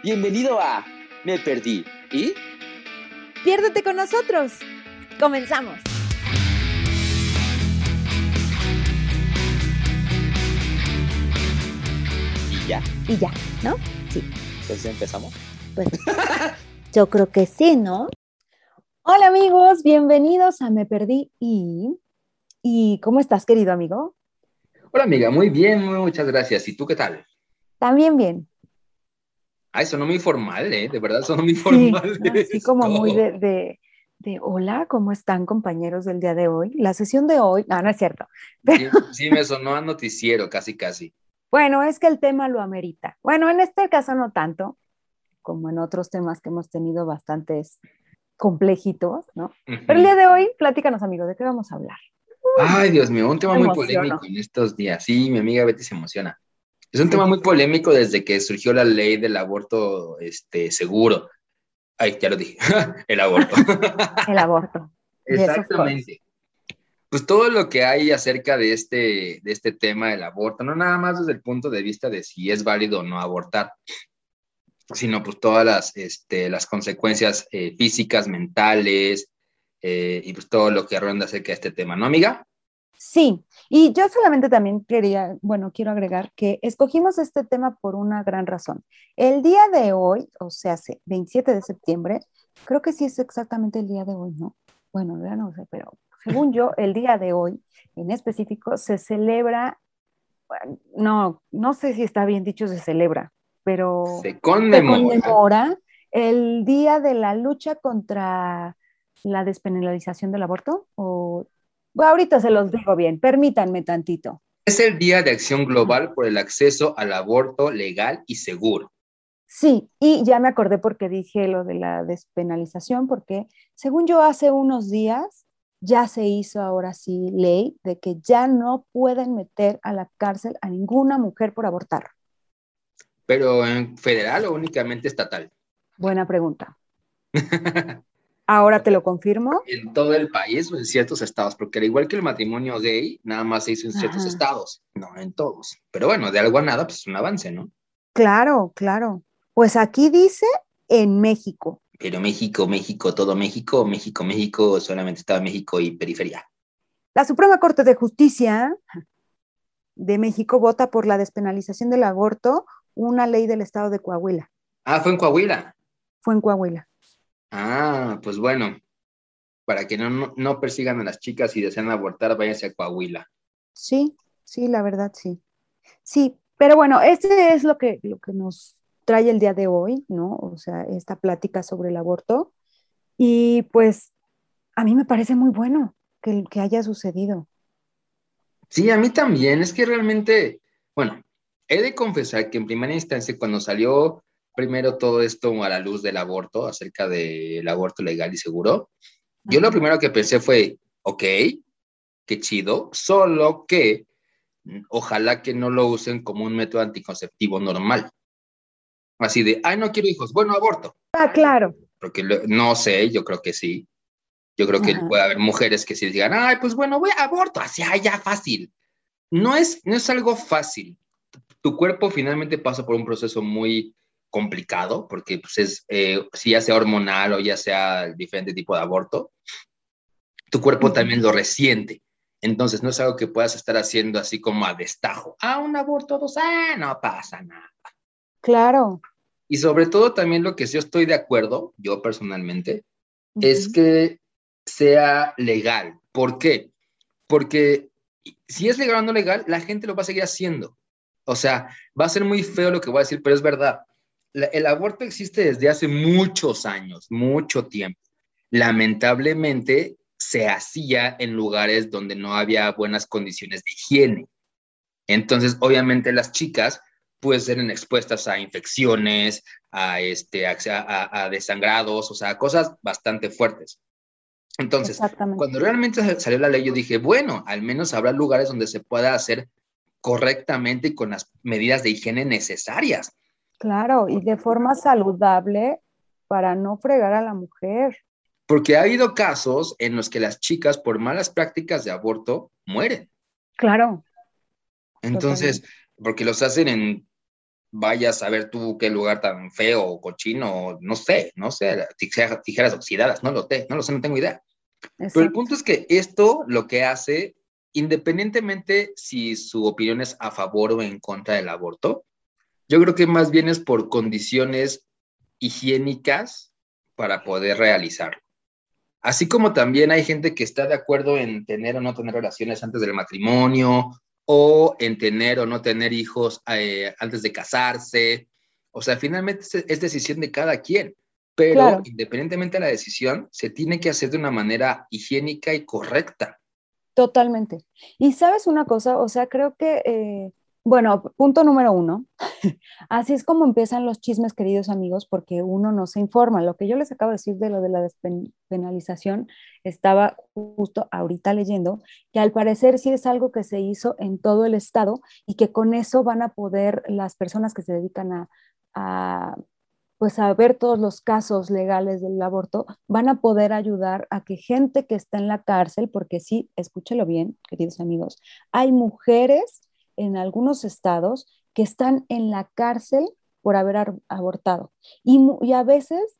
Bienvenido a Me Perdí. ¿Y? Piérdete con nosotros. Comenzamos. Y ya. Y ya, ¿no? Sí. Entonces empezamos. Pues yo creo que sí, ¿no? Hola amigos, bienvenidos a Me Perdí y... ¿Y cómo estás, querido amigo? Hola amiga, muy bien, muchas gracias. ¿Y tú qué tal? También bien. Ay, sonó muy formal, ¿eh? De verdad sonó muy formal. Sí, así como muy de, de, de, hola, ¿cómo están compañeros del día de hoy? La sesión de hoy, no, no es cierto. Sí, sí, me sonó a noticiero, casi, casi. Bueno, es que el tema lo amerita. Bueno, en este caso no tanto, como en otros temas que hemos tenido bastantes complejitos, ¿no? Pero el día de hoy, platícanos, amigo, ¿de qué vamos a hablar? Ay, Dios mío, un tema Me muy emociono. polémico en estos días. Sí, mi amiga Betty se emociona. Es un tema muy polémico desde que surgió la ley del aborto este, seguro. Ay, ya lo dije, el aborto. El aborto. Exactamente. Pues todo lo que hay acerca de este, de este tema del aborto, no nada más desde el punto de vista de si es válido o no abortar, sino pues todas las, este, las consecuencias eh, físicas, mentales, eh, y pues todo lo que ronda acerca de este tema, ¿no, amiga? Sí, y yo solamente también quería, bueno, quiero agregar que escogimos este tema por una gran razón. El día de hoy, o sea, hace 27 de septiembre, creo que sí es exactamente el día de hoy, ¿no? Bueno, ya no sé, pero según yo, el día de hoy en específico se celebra, bueno, no, no sé si está bien dicho se celebra, pero Se se conmemora. conmemora el día de la lucha contra la despenalización del aborto o bueno, ahorita se los digo bien, permítanme tantito. Es el Día de Acción Global por el acceso al aborto legal y seguro. Sí, y ya me acordé porque dije lo de la despenalización, porque según yo hace unos días ya se hizo ahora sí ley de que ya no pueden meter a la cárcel a ninguna mujer por abortar. Pero en federal o únicamente estatal. Buena pregunta. Ahora te lo confirmo. en todo el país o en ciertos estados, porque al igual que el matrimonio gay, nada más se hizo en ciertos Ajá. estados, no en todos. Pero bueno, de algo a nada, pues es un avance, ¿no? Claro, claro. Pues aquí dice en México. Pero México, México, todo México, México, México, solamente estaba México y periferia. La Suprema Corte de Justicia de México vota por la despenalización del aborto, una ley del estado de Coahuila. Ah, fue en Coahuila. Fue en Coahuila. Ah, pues bueno, para que no, no, no persigan a las chicas y desean abortar, váyanse a Coahuila. Sí, sí, la verdad, sí. Sí, pero bueno, este es lo que, lo que nos trae el día de hoy, ¿no? O sea, esta plática sobre el aborto. Y pues a mí me parece muy bueno que, que haya sucedido. Sí, a mí también. Es que realmente, bueno, he de confesar que en primera instancia, cuando salió primero todo esto a la luz del aborto, acerca del aborto legal y seguro, yo lo primero que pensé fue, ok, qué chido, solo que ojalá que no lo usen como un método anticonceptivo normal. Así de, ay, no quiero hijos, bueno, aborto. Ah, claro. Porque lo- no sé, yo creo que sí. Yo creo que Ajá. puede haber mujeres que sí digan, ay, pues bueno, voy a aborto, así, ay, ya fácil. No es, no es algo fácil. Tu cuerpo finalmente pasa por un proceso muy complicado, porque pues es, eh, si ya sea hormonal o ya sea diferente tipo de aborto, tu cuerpo también lo resiente. Entonces no es algo que puedas estar haciendo así como a destajo. Ah, un aborto, dos, ah, no pasa nada. Claro. Y sobre todo también lo que sí estoy de acuerdo, yo personalmente, es que sea legal. ¿Por qué? Porque si es legal o no legal, la gente lo va a seguir haciendo. O sea, va a ser muy feo lo que voy a decir, pero es verdad. La- el aborto existe desde hace muchos años, mucho tiempo. Lamentablemente se hacía en lugares donde no había buenas condiciones de higiene. Entonces, obviamente las chicas pues eran expuestas a infecciones, a, este, a, a- a desangrados, o sea, cosas bastante fuertes. Entonces, cuando realmente sa- salió la ley, yo dije, bueno, al menos habrá lugares donde se pueda hacer correctamente y con las medidas de higiene necesarias. Claro, y de forma saludable para no fregar a la mujer. Porque ha habido casos en los que las chicas, por malas prácticas de aborto, mueren. Claro. Entonces, porque los hacen en vayas a ver tú qué lugar tan feo o cochino, no sé, no sé, tijeras oxidadas, no lo sé, no lo sé, no tengo idea. Pero el punto es que esto lo que hace, independientemente si su opinión es a favor o en contra del aborto, yo creo que más bien es por condiciones higiénicas para poder realizarlo. Así como también hay gente que está de acuerdo en tener o no tener relaciones antes del matrimonio, o en tener o no tener hijos eh, antes de casarse. O sea, finalmente es, decisión de cada quien, pero independientemente de la decisión, se tiene que hacer de una manera higiénica y correcta. Totalmente. Y sabes una cosa, o sea, creo que eh, bueno, punto número uno. Así es como empiezan los chismes, queridos amigos, porque uno no se informa. Lo que yo les acabo de decir de lo de la despenalización, estaba justo ahorita leyendo que al parecer sí es algo que se hizo en todo el estado y que con eso van a poder las personas que se dedican a, a pues a ver todos los casos legales del aborto, van a poder ayudar a que gente que está en la cárcel, porque sí, escúchelo bien, queridos amigos, hay mujeres en algunos estados que están en la cárcel por haber abortado. Y, y, a veces,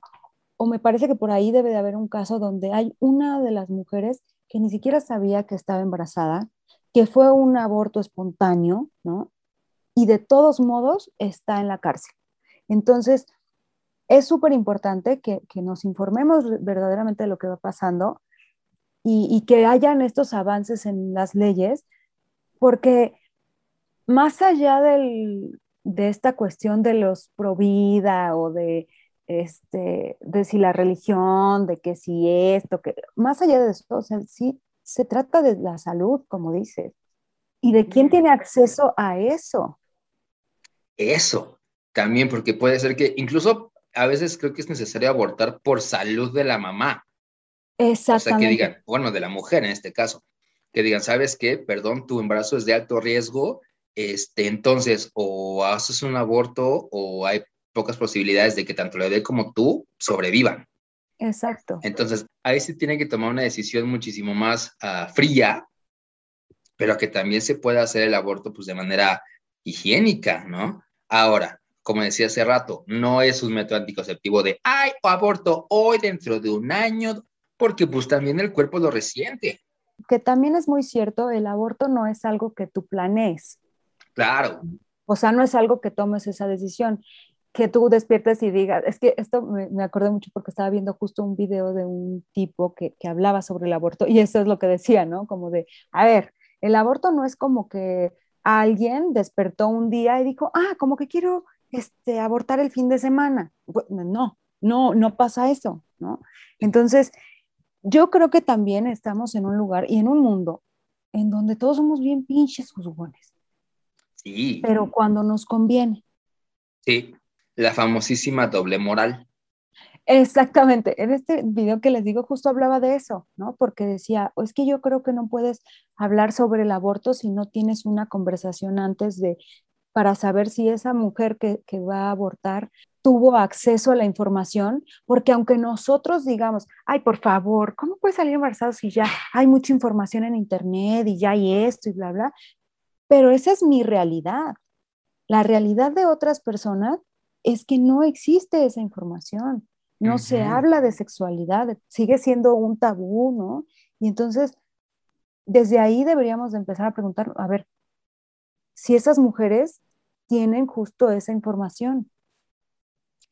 o me parece que por ahí debe de haber un caso donde hay una de las mujeres que ni siquiera sabía que estaba embarazada, que fue un aborto espontáneo, ¿no? Y de todos modos está en la cárcel. Entonces, es súper importante que, que, nos informemos verdaderamente de lo que va pasando y, y que hayan estos avances en las leyes, porque más allá de esta cuestión de los pro vida o de, este, de si la religión, de que si esto, que más allá de eso, o sea, sí se trata de la salud, como dices, y de quién tiene acceso a eso. Eso, también, porque puede ser que incluso a veces creo que es necesario abortar por salud de la mamá. Exactamente. O sea, que digan, bueno, de la mujer en este caso, que digan, ¿sabes qué? Perdón, tu embarazo es de alto riesgo, este, entonces, o haces un aborto o hay pocas posibilidades de que tanto la bebé como tú sobrevivan. Exacto. Entonces, ahí se tiene que tomar una decisión muchísimo más ah, fría, pero que también se pueda hacer el aborto pues de manera higiénica, ¿no? Ahora, como decía hace rato, no es un método anticonceptivo de, ay, aborto hoy dentro de un año, porque pues también el cuerpo lo resiente. Que también es muy cierto, el aborto no es algo que tú planees. Claro. O sea, no es algo que tomes esa decisión, que tú despiertes y digas, es que esto me, acordé mucho porque estaba viendo justo un video de un tipo que, que hablaba sobre el aborto y eso es lo que decía, ¿no? Como de, a ver, el aborto no es como que alguien despertó un día y dijo, ah, como que quiero este, abortar el fin de semana. No, no, no pasa eso, ¿no? Entonces, yo creo que también estamos en un lugar y en un mundo en donde todos somos bien pinches juzgones. Sí. Pero cuando nos conviene. Sí, la famosísima doble moral. Exactamente. En este video que les digo justo hablaba de eso, ¿no? Porque decía, es que yo creo que no puedes hablar sobre el aborto si no tienes una conversación antes de para saber si esa mujer que, que va a abortar tuvo acceso a la información, porque aunque nosotros digamos, ay, por favor, ¿cómo puede salir embarazado si ya hay mucha información en internet y ya hay esto y bla, bla? Pero esa es mi realidad. La realidad de otras personas es que no existe esa información, no se habla de sexualidad, sigue siendo un tabú, ¿no? Y entonces, desde ahí deberíamos de empezar a preguntar, a ver, si esas mujeres tienen justo esa información.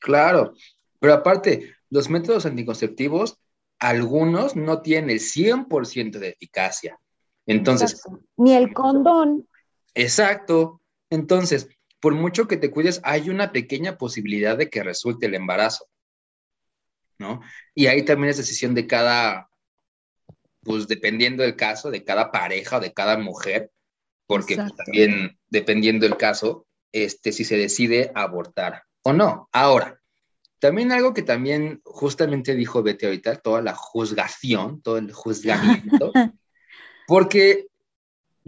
Claro, pero aparte, los métodos anticonceptivos, algunos no tienen el 100% de eficacia. Entonces, ni el condón Exacto. Entonces, por mucho que te cuides, hay una pequeña posibilidad de que resulte el embarazo, ¿no? Y ahí también es decisión de cada, pues dependiendo del caso, de cada pareja o de cada mujer, porque pues, también dependiendo del caso, este, si se decide abortar o no. Ahora, también algo que también justamente dijo Betty ahorita, toda la juzgación, todo el juzgamiento, porque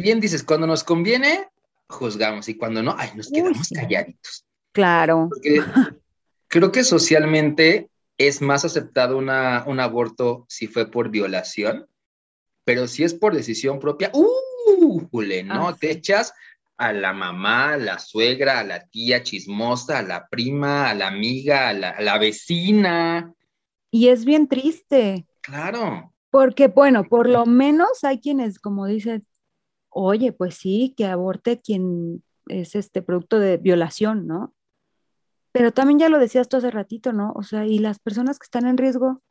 bien dices, cuando nos conviene, juzgamos y cuando no, ay, nos quedamos calladitos. Claro. Porque creo que socialmente es más aceptado una, un aborto si fue por violación, pero si es por decisión propia, ¡uh! ¿no? Ah, te echas a la mamá, a la suegra, a la tía chismosa, a la prima, a la amiga, a la, a la vecina. Y es bien triste. Claro. Porque, bueno, por lo menos hay quienes, como dicen, oye, pues sí, que aborte quien es este producto de violación, ¿no? Pero también ya lo decías tú hace ratito, ¿no? O sea, y las personas que están en riesgo.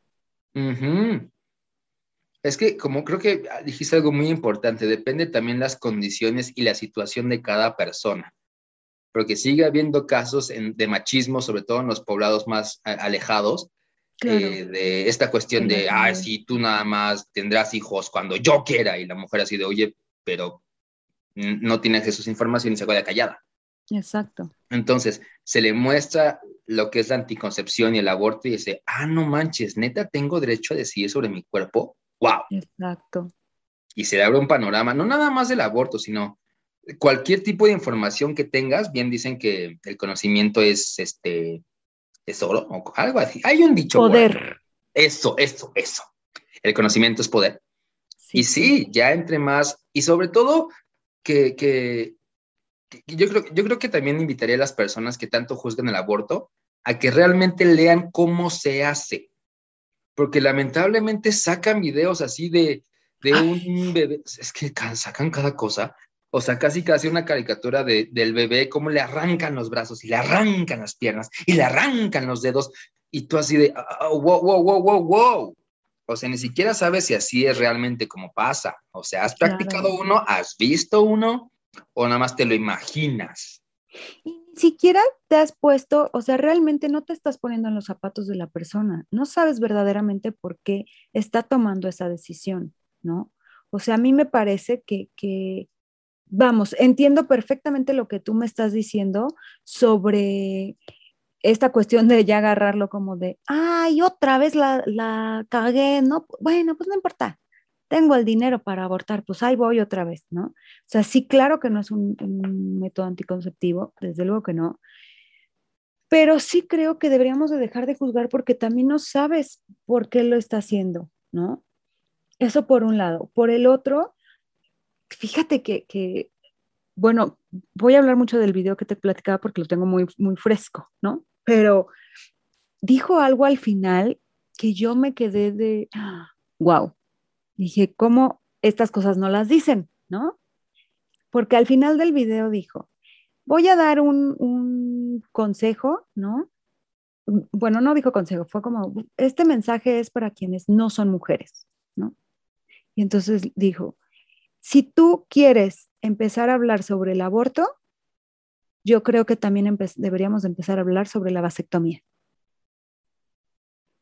Es que, como creo que dijiste algo muy importante, depende también las condiciones y la situación de cada persona. Porque sigue habiendo casos de machismo, sobre todo en los poblados más alejados, eh, de esta cuestión de, ah, sí, tú nada más tendrás hijos cuando yo quiera, y la mujer así de, oye, pero no tiene acceso a esa información y se queda callada. Exacto. Entonces, se le muestra lo que es la anticoncepción y el aborto y dice, ah, no manches, neta, tengo derecho a decidir sobre mi cuerpo. ¡Wow! Exacto. Y se le abre un panorama, no nada más del aborto, sino cualquier tipo de información que tengas, bien dicen que el conocimiento es, este, es oro, o algo así. Hay un dicho. Poder. Eso, eso, eso. El conocimiento es poder. Y sí, ya entre más, y sobre todo que, yo, creo, yo creo que también invitaría a las personas que tanto juzgan el aborto a que realmente lean cómo se hace. Porque lamentablemente sacan videos así de, de un bebé, es que sacan cada cosa. O sea, casi casi una caricatura de, del bebé, cómo le arrancan los brazos y le arrancan las piernas y le arrancan los dedos. Y tú así de, ah, ah, wow, wow, wow, wow, wow. O sea, ni siquiera sabes si así es realmente como pasa. O sea, ¿has practicado uno? ¿Has visto uno? ¿O nada más te lo imaginas? Y ni siquiera te has puesto, o sea, realmente no te estás poniendo en los zapatos de la persona. No sabes verdaderamente por qué está tomando esa decisión, ¿no? O sea, a mí me parece que, que vamos, entiendo perfectamente lo que tú me estás diciendo sobre esta cuestión de ya agarrarlo como de, ay, otra vez la, la cagué, ¿no? Bueno, pues no importa, tengo el dinero para abortar, pues ahí voy otra vez, ¿no? O sea, sí, claro que no es un, método anticonceptivo, desde luego que no, pero sí creo que deberíamos de dejar de juzgar porque también no sabes por qué lo está haciendo, ¿no? Eso por un lado. Por el otro, fíjate que, que bueno, voy a hablar mucho del video que te platicaba porque lo tengo muy, muy fresco, ¿no? Pero dijo algo al final que yo me quedé de, wow, dije, ¿cómo estas cosas no las dicen, ¿no? Porque al final del video dijo, voy a dar un, un consejo, ¿no? Bueno, no dijo consejo, fue como, este mensaje es para quienes no son mujeres, ¿no? Y entonces dijo, si tú quieres empezar a hablar sobre el aborto, yo creo que también deberíamos empezar a hablar sobre la vasectomía.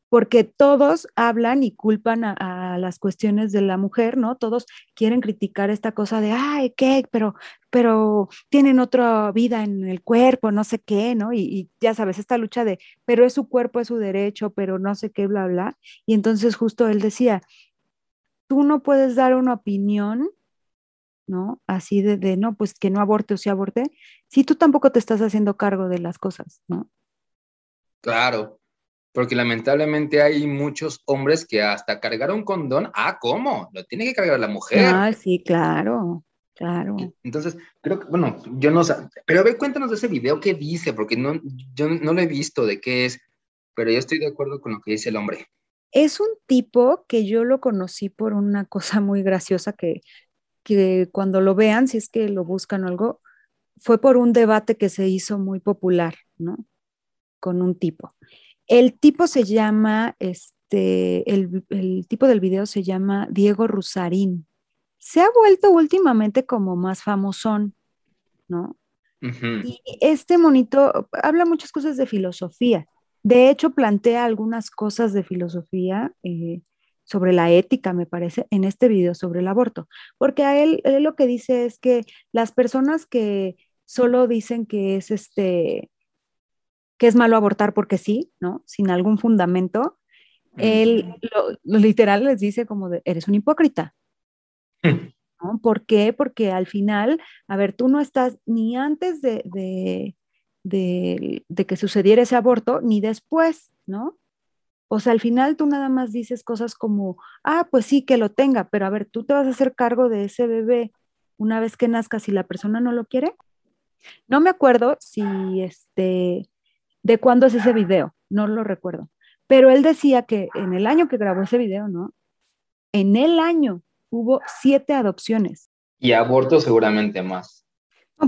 Porque todos hablan y culpan a, las cuestiones de la mujer, ¿no? Todos quieren criticar esta cosa de, ay, ¿qué? Pero, pero tienen otra vida en el cuerpo, no sé qué, ¿no? Y, y ya sabes, esta lucha de, pero es su cuerpo, es su derecho, pero no sé qué, bla, bla. Y entonces justo él decía, tú no puedes dar una opinión ¿no? Así de, no, pues que no aborte o sí aborte, si tú tampoco te estás haciendo cargo de las cosas, ¿no? Claro, porque lamentablemente hay muchos hombres que hasta cargar un condón, ah, ¿cómo? Lo tiene que cargar la mujer. Ah, sí, claro, claro. Entonces, creo que, bueno, yo no sé, pero a ver, cuéntanos de ese video, ¿qué dice? Porque no, yo no lo he visto de qué es, pero yo estoy de acuerdo con lo que dice el hombre. Es un tipo que yo lo conocí por una cosa muy graciosa que que cuando lo vean, si es que lo buscan o algo, fue por un debate que se hizo muy popular, ¿no? Con un tipo. El tipo se llama, este, el, tipo del video se llama Diego Rusarín. Se ha vuelto últimamente como más famosón, ¿no? Y este monito habla muchas cosas de filosofía. De hecho, plantea algunas cosas de filosofía eh, sobre la ética, me parece, en este video sobre el aborto, porque a él, lo que dice es que las personas que solo dicen que es este que es malo abortar porque sí, ¿no? Sin algún fundamento, él lo, literal les dice como de, eres un hipócrita. ¿no? ¿Por qué? Porque al final, a ver, tú no estás ni antes de, de, de que sucediera ese aborto, ni después, ¿no? O sea, al final tú nada más dices cosas como, ah, pues sí, que lo tenga, pero a ver, tú te vas a hacer cargo de ese bebé una vez que nazca si la persona no lo quiere. No me acuerdo si este, de cuándo es ese video, no lo recuerdo. Pero él decía que en el año que grabó ese video, ¿no? En el año hubo siete adopciones. Y abortos seguramente más.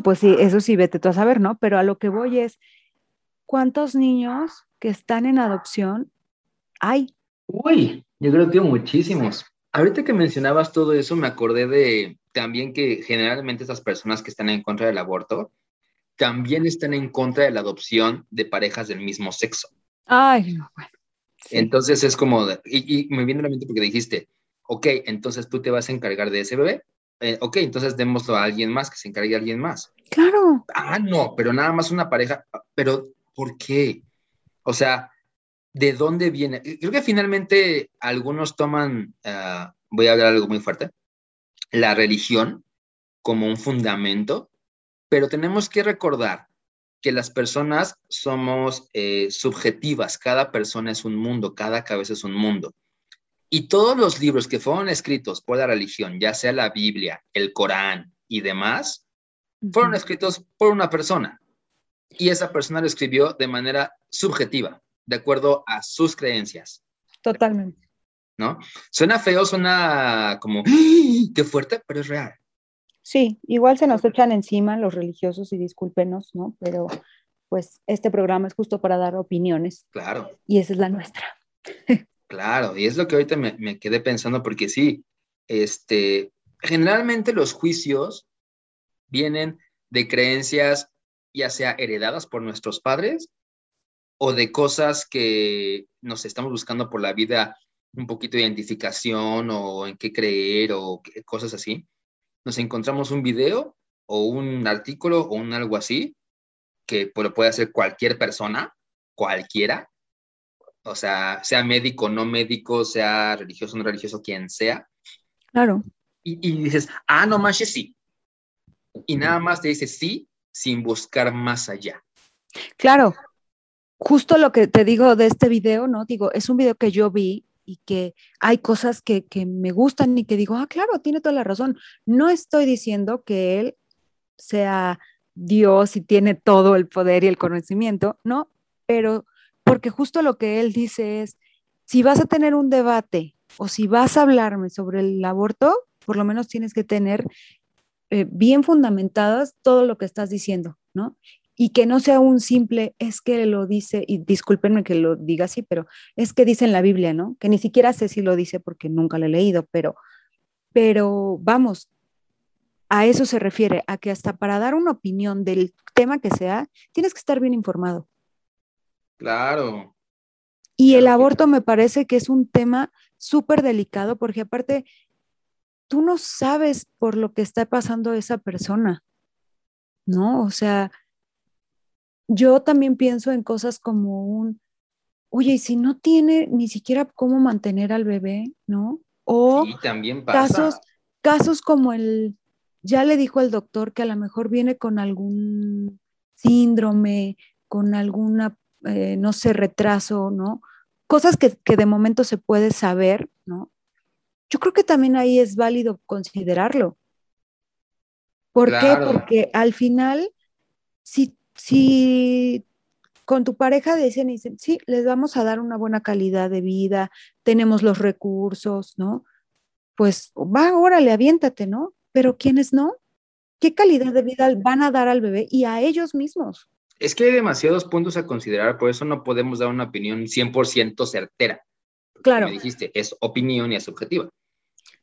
pues sí, eso sí, vete tú a saber, ¿no? Pero a lo que voy es, ¿cuántos niños que están en adopción hay? Uy, yo creo que muchísimos. Ahorita que mencionabas todo eso, me acordé de también que generalmente esas personas que están en contra del aborto también están en contra de la adopción de parejas del mismo sexo. Ay, bueno. Entonces es como, y, me viene a la mente porque dijiste, ok, entonces tú te vas a encargar de ese bebé, eh, ok, entonces démoslo a alguien más, que se encargue a alguien más. Claro. Ah, no, pero nada más una pareja, pero ¿por qué? O sea, ¿de dónde viene? Creo que finalmente algunos toman, ah, voy a hablar algo muy fuerte, la religión como un fundamento, pero tenemos que recordar que las personas somos eh, subjetivas, cada persona es un mundo, cada cabeza es un mundo. Y todos los libros que fueron escritos por la religión, ya sea la Biblia, el Corán y demás, fueron escritos por una persona. Y esa persona lo escribió de manera subjetiva, de acuerdo a sus creencias. Totalmente. ¿No? Suena feo, suena como, ¡Ah! qué fuerte, pero es real. Sí, igual se nos echan encima los religiosos y discúlpenos, ¿no? Pero pues este programa es justo para dar opiniones. Claro. Y esa es la nuestra. claro, y es lo que ahorita me, me quedé pensando porque sí, este, generalmente los juicios vienen de creencias ya sea heredadas por nuestros padres o de cosas que nos estamos buscando por la vida un poquito de identificación o en qué creer o cosas así nos encontramos un video o un artículo o un algo así, que lo puede hacer cualquier persona, cualquiera, o sea, sea médico, no médico, sea religioso, no religioso, quien sea. Claro. Y, y dices, ah, no manches, sí. Y nada más te dice sí sin buscar más allá. Claro. Justo lo que te digo de este video, ¿no? Digo, es un video que yo vi y que hay cosas que, me gustan y que digo, ah, claro, tiene toda la razón. No estoy diciendo que él sea Dios y tiene todo el poder y el conocimiento, no, pero porque justo lo que él dice es, si vas a tener un debate o si vas a hablarme sobre el aborto, por lo menos tienes que tener eh, bien fundamentadas todo lo que estás diciendo, ¿no? Y que no sea un simple, es que lo dice, y discúlpenme que lo diga así, pero es que dice en la Biblia, ¿no? Que ni siquiera sé si lo dice porque nunca lo he leído, pero, pero vamos, a eso se refiere, a que hasta para dar una opinión del tema que sea, tienes que estar bien informado. Claro. Y el aborto me parece que es un tema súper delicado porque aparte, tú no sabes por lo que está pasando esa persona, ¿no? O sea, yo también pienso en cosas como un, oye, y si no tiene ni siquiera cómo mantener al bebé, ¿no? O también casos, casos como el, ya le dijo el doctor que a lo mejor viene con algún síndrome, con alguna, eh, no sé, retraso, ¿no? Cosas que, que de momento se puede saber, ¿no? Yo creo que también ahí es válido considerarlo. ¿Por qué? Porque al final, si si con tu pareja dicen, dicen, sí, les vamos a dar una buena calidad de vida, tenemos los recursos, ¿no? Pues va, órale, aviéntate, ¿no? Pero ¿quiénes no? ¿Qué calidad de vida van a dar al bebé y a ellos mismos? Es que hay demasiados puntos a considerar, por eso no podemos dar una opinión 100% certera. Claro. Como dijiste, es opinión y es subjetiva.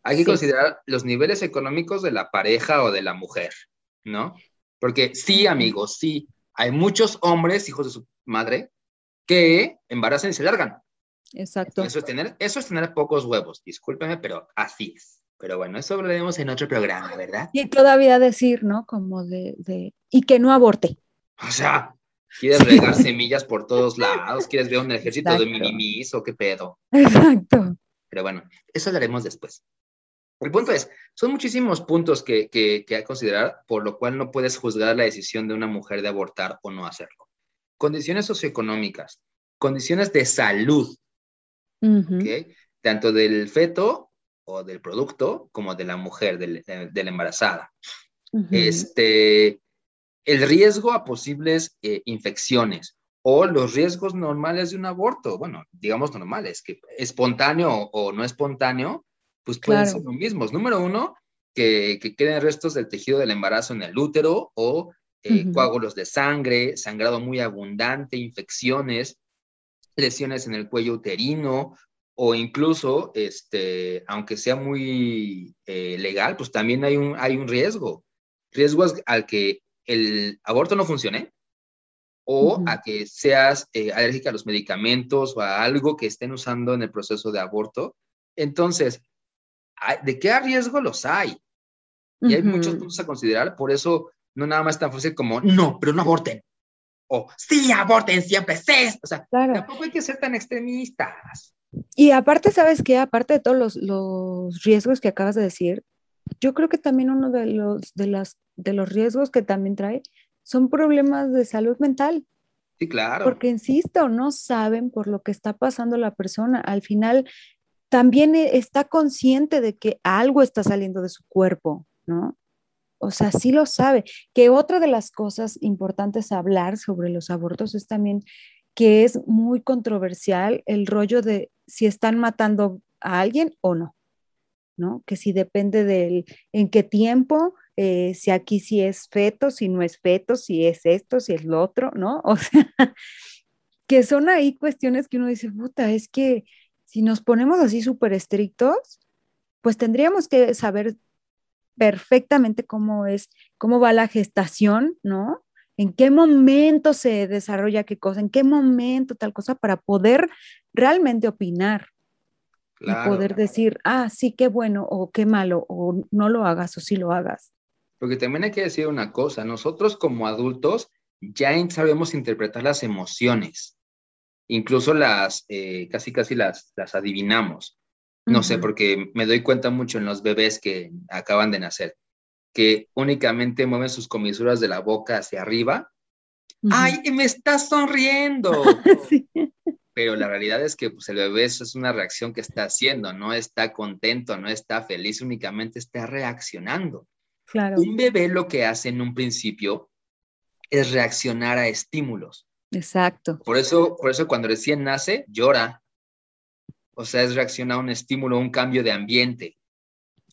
Hay que considerar los niveles económicos de la pareja o de la mujer, ¿no? Porque sí, amigos, sí, hay muchos hombres, hijos de su madre, que embarazan y se largan. Exacto. Eso es tener, eso es tener pocos huevos, discúlpeme, pero así es. Pero bueno, eso lo veremos en otro programa, ¿verdad? Y todavía decir, ¿no? Como de, de y que no aborte. O sea, ¿quieres regar semillas por todos lados? ¿Quieres ver un ejército de minimis o qué pedo? Exacto. Pero bueno, eso lo haremos después. El punto es, son muchísimos puntos que, que, que hay que considerar, por lo cual no puedes juzgar la decisión de una mujer de abortar o no hacerlo. Condiciones socioeconómicas, condiciones de salud, tanto del feto o del producto como de la mujer, de, la embarazada. este, el riesgo a posibles eh, infecciones o los riesgos normales de un aborto, bueno, digamos normales, que espontáneo o no espontáneo, pues pueden ser los mismos. Número uno, que, queden restos del tejido del embarazo en el útero o eh, coágulos de sangre, sangrado muy abundante, infecciones, lesiones en el cuello uterino o incluso, este, aunque sea muy eh, legal, pues también hay un, hay un riesgo. Riesgo al que el aborto no funcione, o a que seas eh, alérgica a los medicamentos o a algo que estén usando en el proceso de aborto. Entonces, ¿de qué riesgo los hay? Y hay muchos puntos a considerar, por eso no nada más tan fácil como, no, pero no aborten. O, sí, aborten siempre, sí. O sea, tampoco hay que ser tan extremistas. Y aparte, ¿sabes qué? Aparte de todos los, los, riesgos que acabas de decir, yo creo que también uno de los, de, las, de los riesgos que también trae son problemas de salud mental. Sí, claro. Porque, insisto, no saben por lo que está pasando la persona. Al final, también e, está consciente de que algo está saliendo de su cuerpo, ¿no? O sea, sí lo sabe. Que otra de las cosas importantes a hablar sobre los abortos es también que es muy controversial el rollo de si están matando a alguien o no, ¿no? Que si depende del en qué tiempo, eh, si aquí sí es feto, si no es feto, si es esto, si es lo otro, ¿no? O sea, que son ahí cuestiones que uno dice, puta, es que si nos ponemos así súper estrictos, pues tendríamos que saber perfectamente cómo es, cómo va la gestación, ¿no? En qué momento se desarrolla qué cosa, en qué momento tal cosa, para poder realmente opinar y poder decir, ah, sí, qué bueno o qué malo, o no lo hagas o sí lo hagas. Porque también hay que decir una cosa, nosotros como adultos ya sabemos interpretar las emociones, incluso las, eh, casi casi las, las adivinamos. No sé, porque me doy cuenta mucho en los bebés que acaban de nacer, que únicamente mueven sus comisuras de la boca hacia arriba. ¡Ay, me está sonriendo! Pero la realidad es que pues, el bebé eso es una reacción que está haciendo, no está contento, no está feliz, únicamente está reaccionando. Un bebé lo que hace en un principio es reaccionar a estímulos. Exacto. Por eso, por eso cuando recién nace, llora. O sea, es reaccionar a un estímulo, un cambio de ambiente.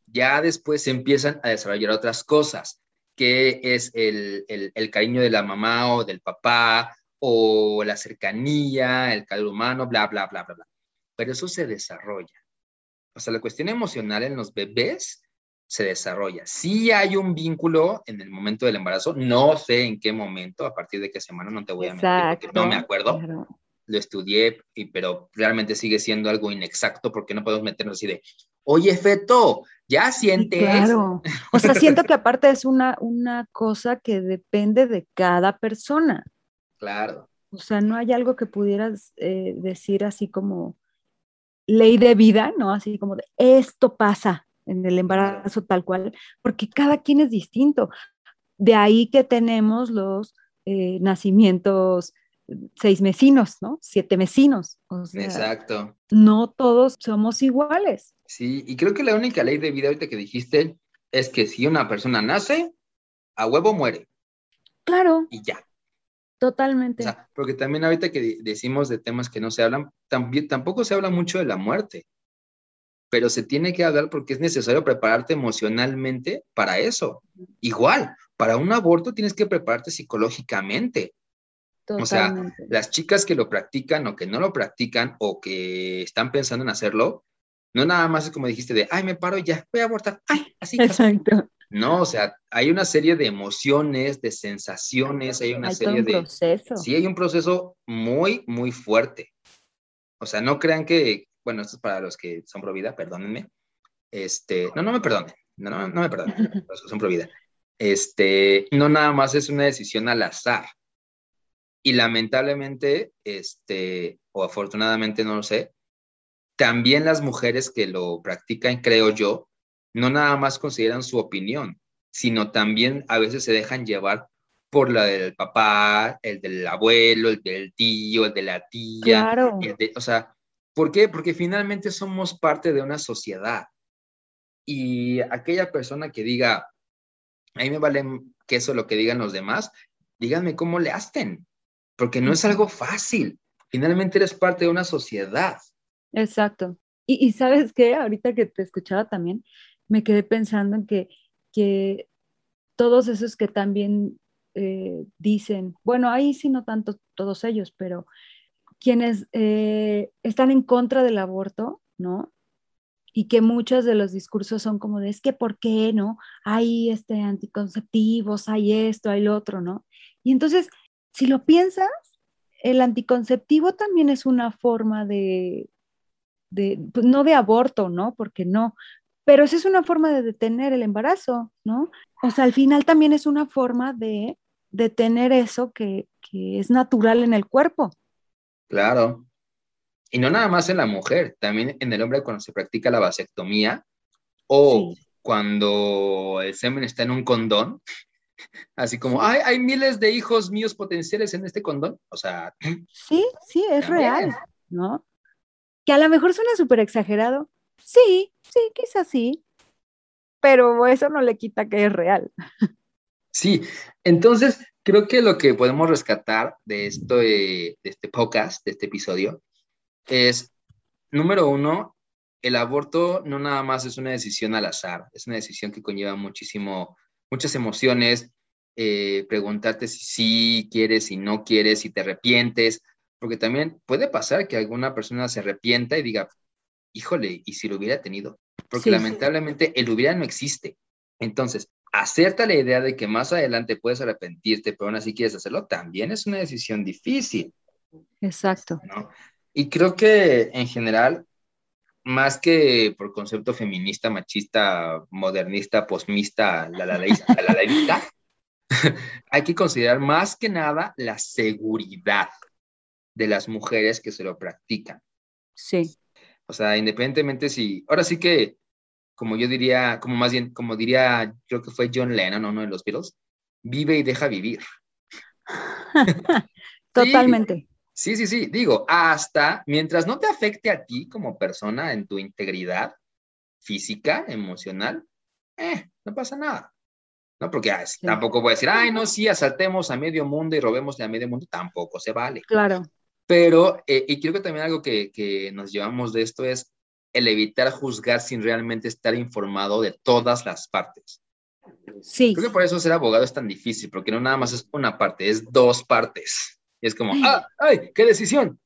Ya después se empiezan a desarrollar otras cosas, que es el, el cariño de la mamá o del papá, o la cercanía, el calor humano, bla, bla, bla, bla, bla. Pero eso se desarrolla. O sea, la cuestión emocional en los bebés se desarrolla. Si hay un vínculo en el momento del embarazo, no sé en qué momento, a partir de qué semana, no te voy a mentir, porque no me acuerdo. Lo estudié, y, pero realmente sigue siendo algo inexacto porque no podemos meternos así de, oye, Feto, ya sientes. Claro. O sea, siento que aparte es una, una cosa que depende de cada persona. Claro. O sea, no hay algo que pudieras eh, decir así como ley de vida, ¿no? Así como de esto pasa, en el embarazo tal cual, porque cada quien es distinto. De ahí que tenemos los eh, nacimientos seis mesinos, ¿no? Siete mesinos. Exacto. No todos somos iguales. Sí, y creo que la única ley de vida ahorita que dijiste es que si una persona nace, a huevo muere. Claro. Y ya. Totalmente. porque también ahorita que decimos de temas que no se hablan, también, tampoco se habla mucho de la muerte pero se tiene que hablar porque es necesario prepararte emocionalmente para eso. Igual, para un aborto tienes que prepararte psicológicamente. O sea, las chicas que lo practican o que no lo practican o que están pensando en hacerlo, no nada más es como dijiste de, ay, me paro y ya, voy a abortar. Ay, así. Exacto. No, o sea, hay una serie de emociones, de sensaciones, hay una serie un de... Proceso. Sí, hay un proceso muy, muy fuerte. O sea, no crean que, bueno, esto es para los que son pro vida, perdónenme. Este, no, no me perdonen, no, no, no me perdonen, los que son pro vida. Este, no nada más es una decisión al azar. Y lamentablemente, este, o afortunadamente, no lo sé, también las mujeres que lo practican, creo yo, no nada más consideran su opinión, sino también a veces se dejan llevar por la del papá, el del abuelo, el del tío, el de la tía. Claro. o sea, ¿Por qué? Porque finalmente somos parte de una sociedad. y aquella persona que diga, a mí me vale que eso lo que digan los demás, díganme cómo le hacen, porque no es algo fácil. Finalmente eres parte de una sociedad. Exacto. Y, y sabes qué, ahorita que te escuchaba también, me quedé pensando en que, que todos esos que también eh, dicen, bueno, ahí sí no tanto todos ellos, pero quienes eh, están en contra del aborto, ¿no? Y que muchos de los discursos son como de, es que, ¿por qué, no? Hay este, anticonceptivos, hay esto, hay lo otro, ¿no? Y entonces, si lo piensas, el anticonceptivo también es una forma de, de pues no de aborto, ¿no? Porque no, pero esa es una forma de detener el embarazo, ¿no? O sea, al final también es una forma de detener eso que, es natural en el cuerpo. Claro. Y no nada más en la mujer, también en el hombre cuando se practica la vasectomía o cuando el semen está en un condón, así como, Ay, hay miles de hijos míos potenciales en este condón. O sea. Sí, sí, es real, ¿no? Que a lo mejor suena súper exagerado, Sí, sí, quizás sí, pero eso no le quita que es real. Sí, entonces creo que lo que podemos rescatar de, esto, de este podcast, de este episodio, es, número uno, el aborto no nada más es una decisión al azar, es una decisión que conlleva muchísimo, muchas emociones, eh, preguntarte si sí quieres, si no quieres, si te arrepientes, porque también puede pasar que alguna persona se arrepienta y diga, híjole, ¿y si lo hubiera tenido? Porque lamentablemente el hubiera no existe. Entonces, hacerte la idea de que más adelante puedes arrepentirte, pero aún así quieres hacerlo, también es una decisión difícil. Exacto. Y creo que en general, más que por concepto feminista, machista, modernista, posmista, la la, la, la, la hay que considerar más que nada la seguridad de las mujeres que se lo practican. Sí. O sea, independientemente si, ahora sí que, como yo diría, como más bien, como diría, creo que fue John Lennon, uno de los Beatles, vive y deja vivir. Totalmente. Sí, sí, sí, digo, hasta mientras no te afecte a ti como persona en tu integridad física, emocional, eh, no pasa nada. ¿no? Porque tampoco voy a decir, ay, no, sí, asaltemos a medio mundo y robemos a medio mundo, tampoco se vale. Claro. Pero, eh, y creo que también algo que, que, nos llevamos de esto es el evitar juzgar sin realmente estar informado de todas las partes. Sí. Creo que por eso ser abogado es tan difícil, porque no nada más es una parte, es dos partes. Y es como, ¡ah! ¡ay! ¡Qué decisión!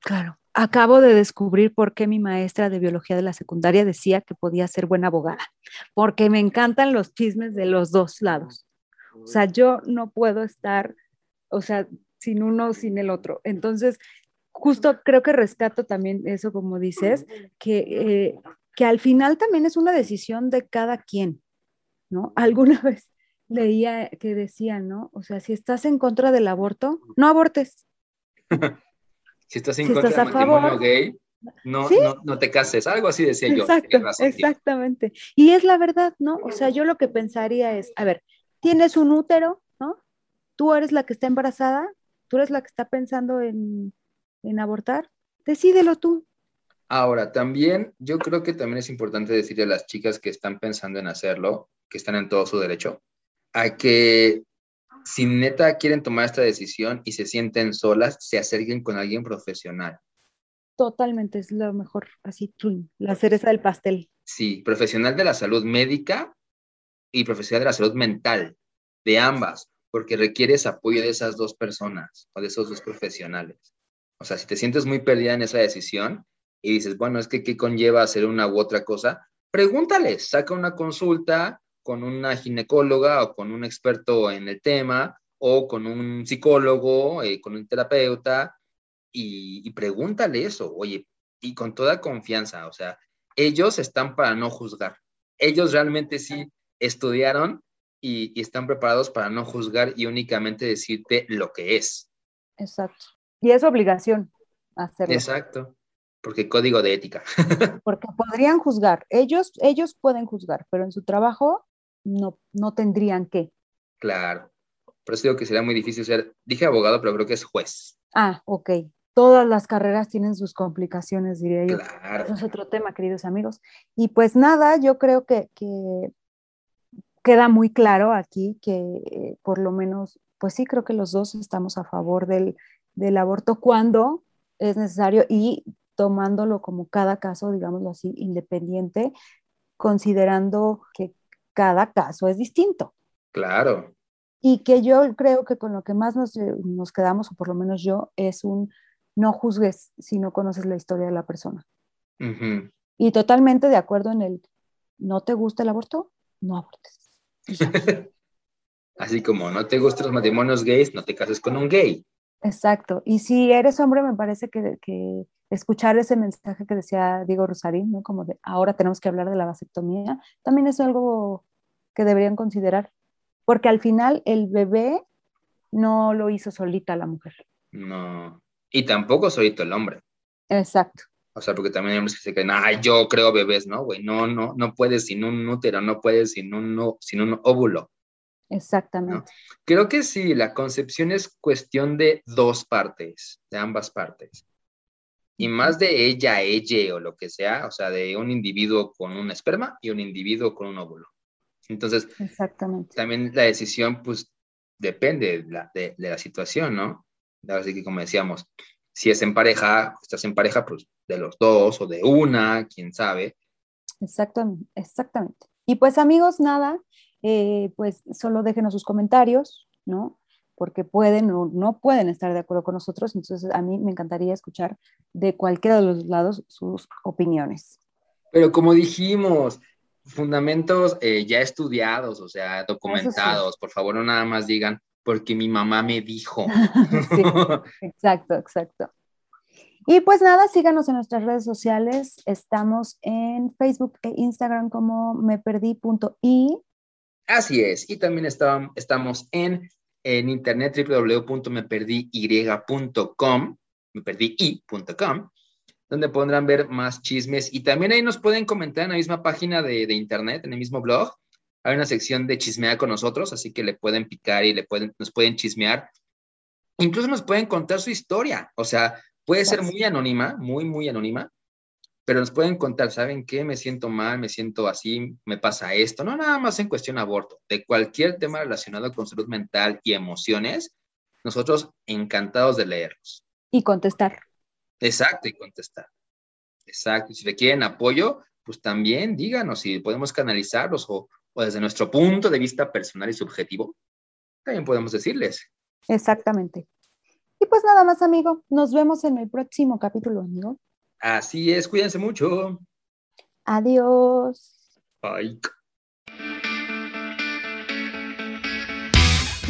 Claro. Acabo de descubrir por qué mi maestra de biología de la secundaria decía que podía ser buena abogada, porque me encantan los chismes de los dos lados. O sea, yo no puedo estar, o sea, sin uno, sin el otro. Entonces, justo creo que rescato también eso, como dices, que, eh, que al final también es una decisión de cada quien, ¿no? Alguna vez leía que decía, ¿no? O sea, si estás en contra del aborto, no abortes. si estás en contra del matrimonio gay, no, no, no, te cases, algo así decía yo. exactamente. Y es la verdad, ¿no? O sea, yo lo que pensaría es, a ver, tienes un útero, ¿no? Tú eres la que está embarazada, tú eres la que está pensando en, abortar, decídelo tú. Ahora, también yo creo que también es importante decirle a las chicas que están pensando en hacerlo, que están en todo su derecho, a que si neta quieren tomar esta decisión y se sienten solas, se acerquen con alguien profesional. Totalmente, es lo mejor, así, la cereza del pastel. Sí, profesional de la salud médica y profesional de la salud mental, de ambas, porque requieres apoyo de esas dos personas o de esos dos profesionales. O sea, si te sientes muy perdida en esa decisión y dices, bueno, es que qué conlleva hacer una u otra cosa, pregúntales, saca una consulta con una ginecóloga o con un experto en el tema o con un psicólogo, eh, con un terapeuta y, y pregúntale eso, oye, y con toda confianza, o sea, ellos están para no juzgar. Ellos realmente sí estudiaron y, están preparados para no juzgar y únicamente decirte lo que es. Exacto. Y es obligación hacerlo. Exacto. Porque código de ética. Porque podrían juzgar. Ellos, ellos pueden juzgar, pero en su trabajo no, no tendrían que. Claro. Por eso digo que sería muy difícil ser, dije abogado, pero creo que es juez. Ah, ok. todas las carreras tienen sus complicaciones, diría yo. Claro. es otro tema, queridos amigos. Y pues nada, yo creo que, queda muy claro aquí que eh, por lo menos, pues sí, creo que los dos estamos a favor del, del aborto cuando es necesario y tomándolo como cada caso, digámoslo así, independiente, considerando que cada caso es distinto. Claro. Y que yo creo que con lo que más nos, nos quedamos, o por lo menos yo, es un no juzgues si no conoces la historia de la persona. Y totalmente de acuerdo en el, ¿no te gusta el aborto? No abortes. Así como no te gustan los matrimonios gays, no te cases con un gay. Exacto. Y si eres hombre, me parece que, que escuchar ese mensaje que decía Diego Rosarín, ¿no? Como de ahora tenemos que hablar de la vasectomía, también es algo que deberían considerar. Porque al final el bebé no lo hizo solita la mujer. No. Y tampoco solito el hombre. Exacto. O sea, porque también hay hombres que se creen, ay, yo creo bebés, ¿no, güey? No, no, no puedes sin un útero, no puedes sin un, sin un óvulo. Exactamente. Creo que sí, la concepción es cuestión de dos partes, de ambas partes. Y más de ella, ella o lo que sea, o sea, de un individuo con un esperma y un individuo con un óvulo. Entonces, Exactamente. también la decisión, pues, depende de la, de, de la situación, ¿no? Así que, como decíamos, si es en pareja, estás en pareja, pues de los dos o de una, quién sabe. Exactamente, exactamente. Y pues amigos, nada, eh, pues solo déjenos sus comentarios, ¿no? Porque pueden o no pueden estar de acuerdo con nosotros, entonces a mí me encantaría escuchar de cualquiera de los lados sus opiniones. Pero como dijimos, fundamentos eh, ya estudiados, o sea, documentados, por favor no nada más digan, porque mi mamá me dijo. sí, exacto, exacto. Y pues nada, síganos en nuestras redes sociales. Estamos en Facebook e Instagram como meperdí.i. Así es. Y también estamos en, en internet www.meperdí.com, meperdí.com, donde podrán ver más chismes. Y también ahí nos pueden comentar en la misma página de, de internet, en el mismo blog hay una sección de chismear con nosotros, así que le pueden picar y le pueden, nos pueden chismear. Incluso nos pueden contar su historia. O sea, puede ser muy anónima, muy, muy anónima, pero nos pueden contar, ¿saben qué? Me siento mal, me siento así, me pasa esto. No nada más en cuestión aborto, de cualquier tema relacionado con salud mental y emociones, nosotros encantados de leerlos. Y contestar. Exacto, y contestar. Exacto. Y si requieren apoyo, pues también díganos si podemos canalizarlos o, o desde nuestro punto de vista personal y subjetivo, también podemos decirles. Exactamente. Y pues nada más, amigo. Nos vemos en el próximo capítulo, amigo. Así es, cuídense mucho. Adiós. Bye.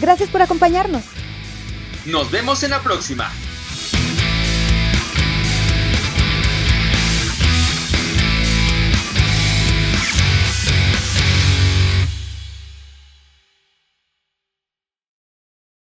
Gracias por acompañarnos. Nos vemos en la próxima.